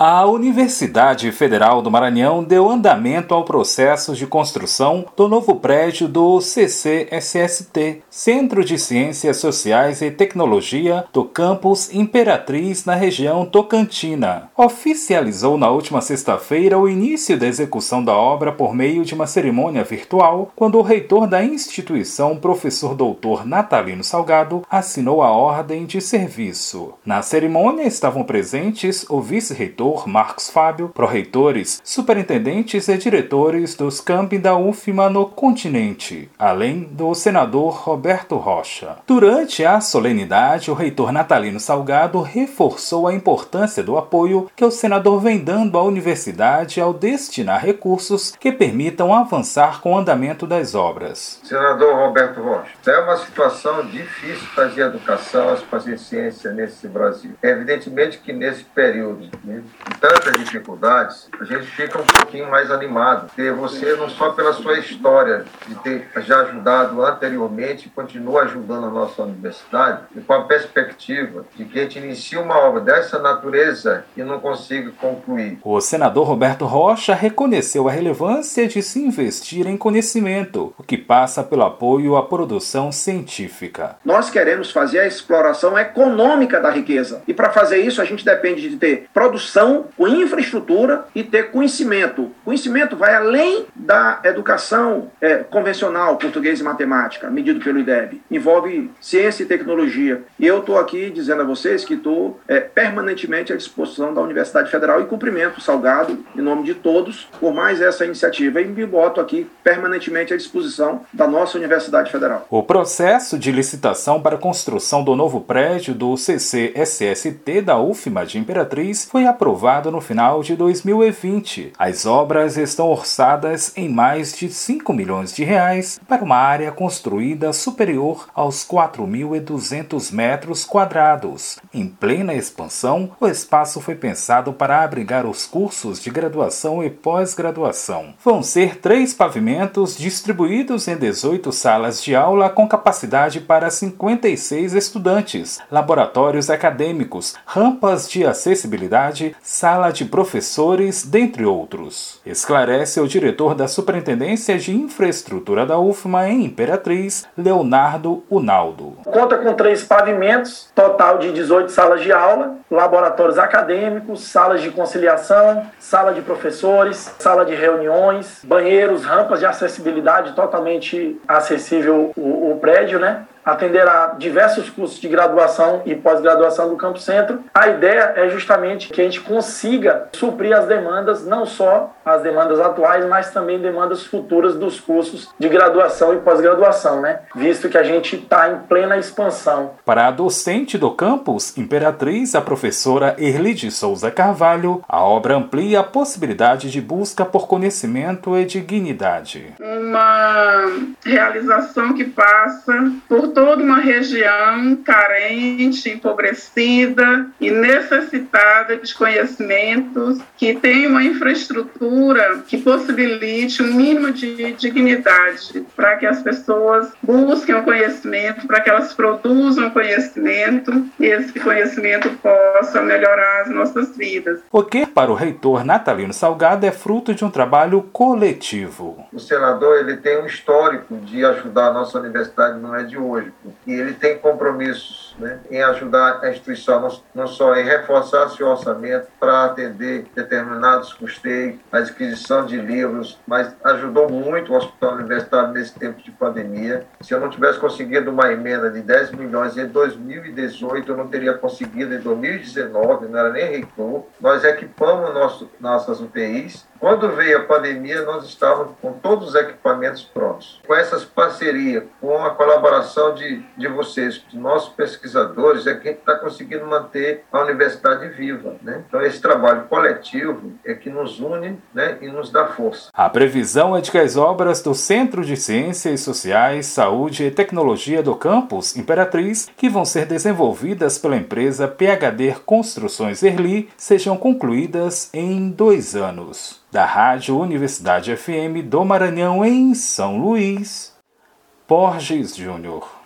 A Universidade Federal do Maranhão deu andamento ao processo de construção do novo prédio do CCSST, Centro de Ciências Sociais e Tecnologia do campus Imperatriz na região Tocantina. Oficializou na última sexta-feira o início da execução da obra por meio de uma cerimônia virtual, quando o reitor da instituição, professor doutor Natalino Salgado, assinou a ordem de serviço. Na cerimônia estavam presentes o vice-reitor reitor Marcos Fábio, pró-reitores, superintendentes e diretores dos campi da UFMA no continente, além do senador Roberto Rocha. Durante a solenidade, o reitor Natalino Salgado reforçou a importância do apoio que o senador vem dando à universidade ao destinar recursos que permitam avançar com o andamento das obras. Senador Roberto Rocha, é uma situação difícil fazer educação, fazer ciência nesse Brasil. É evidentemente que nesse período né, tantas dificuldades, a gente fica um pouquinho mais animado. Ter você, não só pela sua história, de ter já ajudado anteriormente, continua ajudando a nossa universidade, e com a perspectiva de que a gente inicie uma obra dessa natureza e não consiga concluir. O senador Roberto Rocha reconheceu a relevância de se investir em conhecimento, o que passa pelo apoio à produção científica. Nós queremos fazer a exploração econômica da riqueza. E para fazer isso, a gente depende de ter produção educação com infraestrutura e ter conhecimento. Conhecimento vai além da educação é, convencional, português e matemática, medido pelo IDEB. Envolve ciência e tecnologia. E eu estou aqui dizendo a vocês que estou é, permanentemente à disposição da Universidade Federal e cumprimento Salgado, em nome de todos, por mais essa iniciativa. E me boto aqui permanentemente à disposição da nossa Universidade Federal. O processo de licitação para a construção do novo prédio do CCSST da UFMA de Imperatriz foi aprovado aprovado no final de 2020. As obras estão orçadas em mais de 5 milhões de reais para uma área construída superior aos 4.200 metros quadrados. Em plena expansão, o espaço foi pensado para abrigar os cursos de graduação e pós-graduação. Vão ser três pavimentos distribuídos em 18 salas de aula com capacidade para 56 estudantes, laboratórios acadêmicos, rampas de acessibilidade, sala de professores, dentre outros. Esclarece o diretor da Superintendência de Infraestrutura da UFMA em Imperatriz, Leonardo Unaldo. Conta com três pavimentos, total de 18 salas de aula, laboratórios acadêmicos, salas de conciliação, sala de professores, sala de reuniões, banheiros, rampas de acessibilidade totalmente acessível o, o prédio, né? Atenderá diversos cursos de graduação e pós-graduação do Campo Centro. A ideia é justamente que a gente consiga suprir as demandas, não só as demandas atuais, mas também demandas futuras dos cursos de graduação e pós-graduação, né? Visto que a gente está em plena expansão. Para a docente do campus Imperatriz, a professora Erli de Souza Carvalho, a obra amplia a possibilidade de busca por conhecimento e dignidade. Uma realização que passa por toda uma região carente, empobrecida e necessitada de conhecimentos, que tem uma infraestrutura que possibilite um mínimo de dignidade para que as pessoas busquem o conhecimento, para que elas produzam conhecimento e esse conhecimento possa melhorar as nossas vidas. O que, para o reitor Natalino Salgado, é fruto de um trabalho coletivo. O senador ele tem um histórico de ajudar a nossa universidade, não é de hoje e ele tem compromissos né, em ajudar a instituição, não, só em reforçar seu orçamento para atender determinados custeios, a adquisição de livros, mas ajudou muito o Hospital Universitário nesse tempo de pandemia. Se eu não tivesse conseguido uma emenda de 10 milhões em 2018, eu não teria conseguido em 2019, não era nem reitor. Nós equipamos nosso, nossas UTIs quando veio a pandemia, nós estávamos com todos os equipamentos prontos. Com essas parcerias, com a colaboração de, de vocês, de nossos pesquisadores, é que está conseguindo manter a universidade viva. Né? Então, esse trabalho coletivo é que nos une né, e nos dá força. A previsão é de que as obras do Centro de Ciências Sociais, Saúde e Tecnologia do campus Imperatriz, que vão ser desenvolvidas pela empresa PHD Construções Erli, sejam concluídas em dois anos da Rádio Universidade FM do Maranhão em São Luís, Borges Júnior.